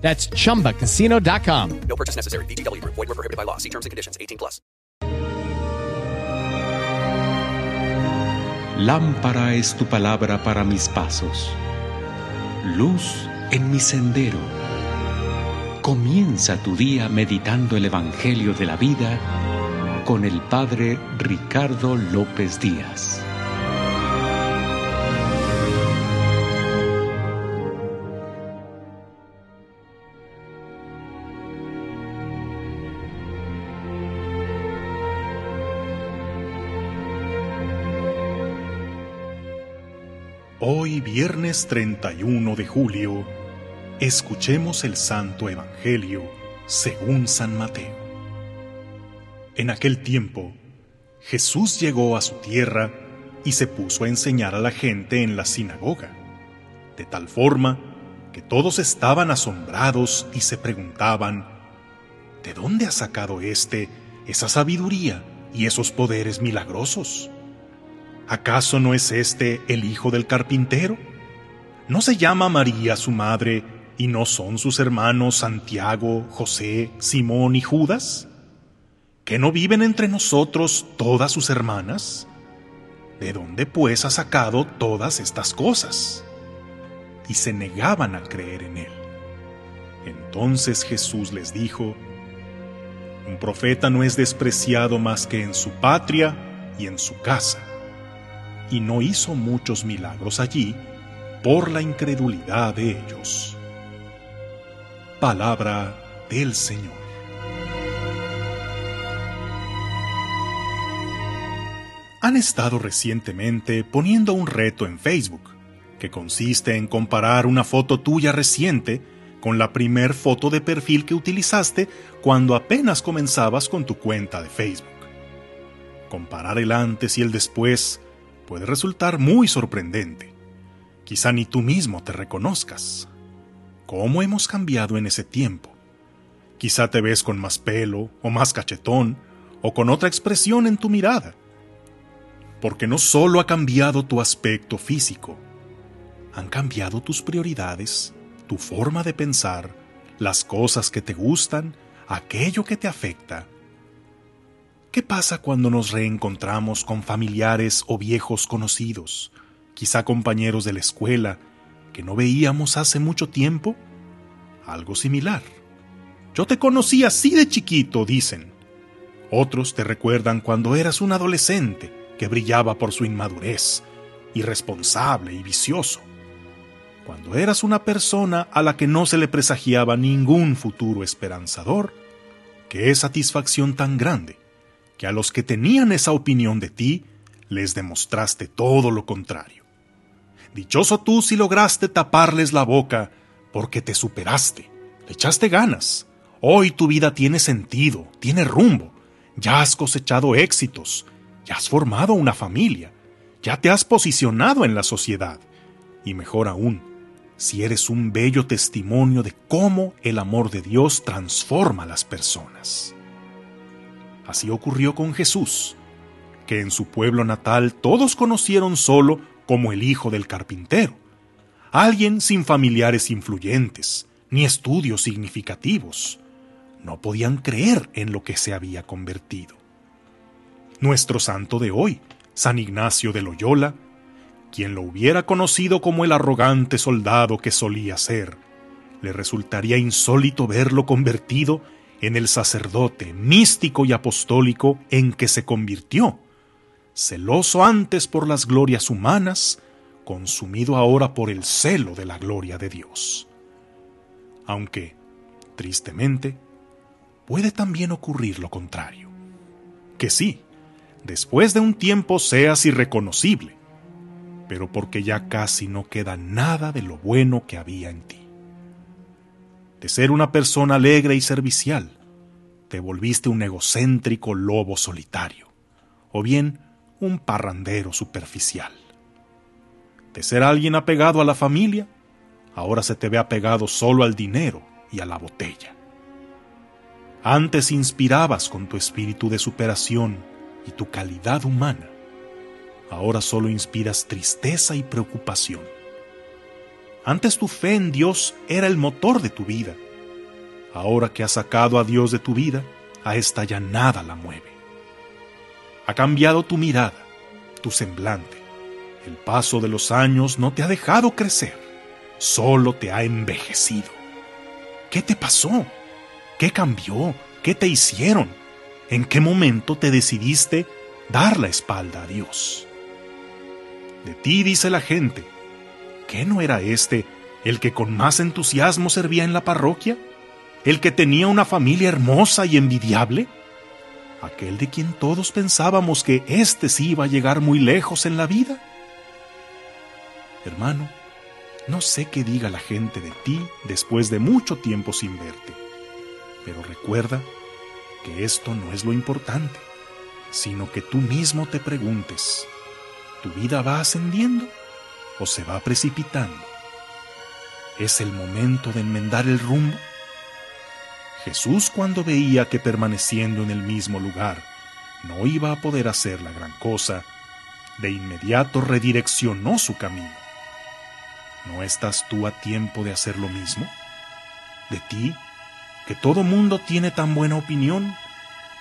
That's chumbacasino.com. No purchase necessary. VGW Group. Void were prohibited by law. See terms and conditions. 18 plus. Lámpara es tu palabra para mis pasos, luz en mi sendero. Comienza tu día meditando el Evangelio de la vida con el Padre Ricardo López Díaz. Hoy, viernes 31 de julio, escuchemos el Santo Evangelio según San Mateo. En aquel tiempo, Jesús llegó a su tierra y se puso a enseñar a la gente en la sinagoga, de tal forma que todos estaban asombrados y se preguntaban, ¿de dónde ha sacado éste esa sabiduría y esos poderes milagrosos? ¿Acaso no es este el hijo del carpintero? ¿No se llama María su madre y no son sus hermanos Santiago, José, Simón y Judas? ¿Que no viven entre nosotros todas sus hermanas? ¿De dónde pues ha sacado todas estas cosas? Y se negaban a creer en él. Entonces Jesús les dijo, Un profeta no es despreciado más que en su patria y en su casa y no hizo muchos milagros allí por la incredulidad de ellos. Palabra del Señor. Han estado recientemente poniendo un reto en Facebook, que consiste en comparar una foto tuya reciente con la primer foto de perfil que utilizaste cuando apenas comenzabas con tu cuenta de Facebook. Comparar el antes y el después puede resultar muy sorprendente. Quizá ni tú mismo te reconozcas. ¿Cómo hemos cambiado en ese tiempo? Quizá te ves con más pelo, o más cachetón, o con otra expresión en tu mirada. Porque no solo ha cambiado tu aspecto físico, han cambiado tus prioridades, tu forma de pensar, las cosas que te gustan, aquello que te afecta. ¿Qué pasa cuando nos reencontramos con familiares o viejos conocidos, quizá compañeros de la escuela, que no veíamos hace mucho tiempo? Algo similar. Yo te conocí así de chiquito, dicen. Otros te recuerdan cuando eras un adolescente que brillaba por su inmadurez, irresponsable y vicioso. Cuando eras una persona a la que no se le presagiaba ningún futuro esperanzador, qué satisfacción tan grande que a los que tenían esa opinión de ti les demostraste todo lo contrario. Dichoso tú si lograste taparles la boca porque te superaste, le echaste ganas. Hoy tu vida tiene sentido, tiene rumbo, ya has cosechado éxitos, ya has formado una familia, ya te has posicionado en la sociedad. Y mejor aún, si eres un bello testimonio de cómo el amor de Dios transforma a las personas. Así ocurrió con Jesús, que en su pueblo natal todos conocieron solo como el hijo del carpintero, alguien sin familiares influyentes, ni estudios significativos. No podían creer en lo que se había convertido. Nuestro santo de hoy, San Ignacio de Loyola, quien lo hubiera conocido como el arrogante soldado que solía ser, le resultaría insólito verlo convertido en el sacerdote místico y apostólico en que se convirtió, celoso antes por las glorias humanas, consumido ahora por el celo de la gloria de Dios. Aunque, tristemente, puede también ocurrir lo contrario. Que sí, después de un tiempo seas irreconocible, pero porque ya casi no queda nada de lo bueno que había en ti de ser una persona alegre y servicial, te volviste un egocéntrico lobo solitario, o bien un parrandero superficial. De ser alguien apegado a la familia, ahora se te ve apegado solo al dinero y a la botella. Antes inspirabas con tu espíritu de superación y tu calidad humana. Ahora solo inspiras tristeza y preocupación. Antes tu fe en Dios era el motor de tu vida. Ahora que has sacado a Dios de tu vida, a esta ya nada la mueve. Ha cambiado tu mirada, tu semblante. El paso de los años no te ha dejado crecer, solo te ha envejecido. ¿Qué te pasó? ¿Qué cambió? ¿Qué te hicieron? ¿En qué momento te decidiste dar la espalda a Dios? De ti dice la gente, ¿qué no era este el que con más entusiasmo servía en la parroquia? ¿El que tenía una familia hermosa y envidiable? ¿Aquel de quien todos pensábamos que éste sí iba a llegar muy lejos en la vida? Hermano, no sé qué diga la gente de ti después de mucho tiempo sin verte, pero recuerda que esto no es lo importante, sino que tú mismo te preguntes, ¿tu vida va ascendiendo o se va precipitando? ¿Es el momento de enmendar el rumbo? Jesús cuando veía que permaneciendo en el mismo lugar no iba a poder hacer la gran cosa, de inmediato redireccionó su camino. ¿No estás tú a tiempo de hacer lo mismo? ¿De ti, que todo mundo tiene tan buena opinión?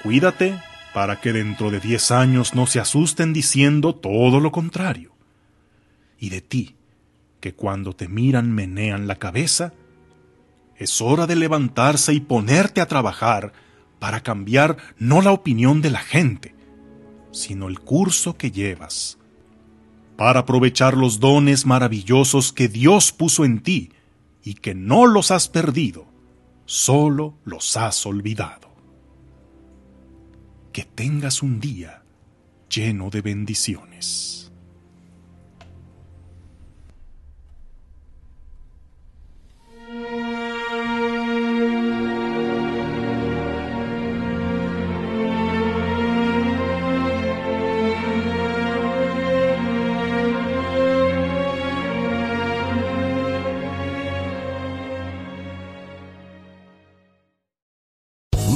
Cuídate para que dentro de diez años no se asusten diciendo todo lo contrario. Y de ti, que cuando te miran menean la cabeza, es hora de levantarse y ponerte a trabajar para cambiar no la opinión de la gente, sino el curso que llevas, para aprovechar los dones maravillosos que Dios puso en ti y que no los has perdido, solo los has olvidado. Que tengas un día lleno de bendiciones.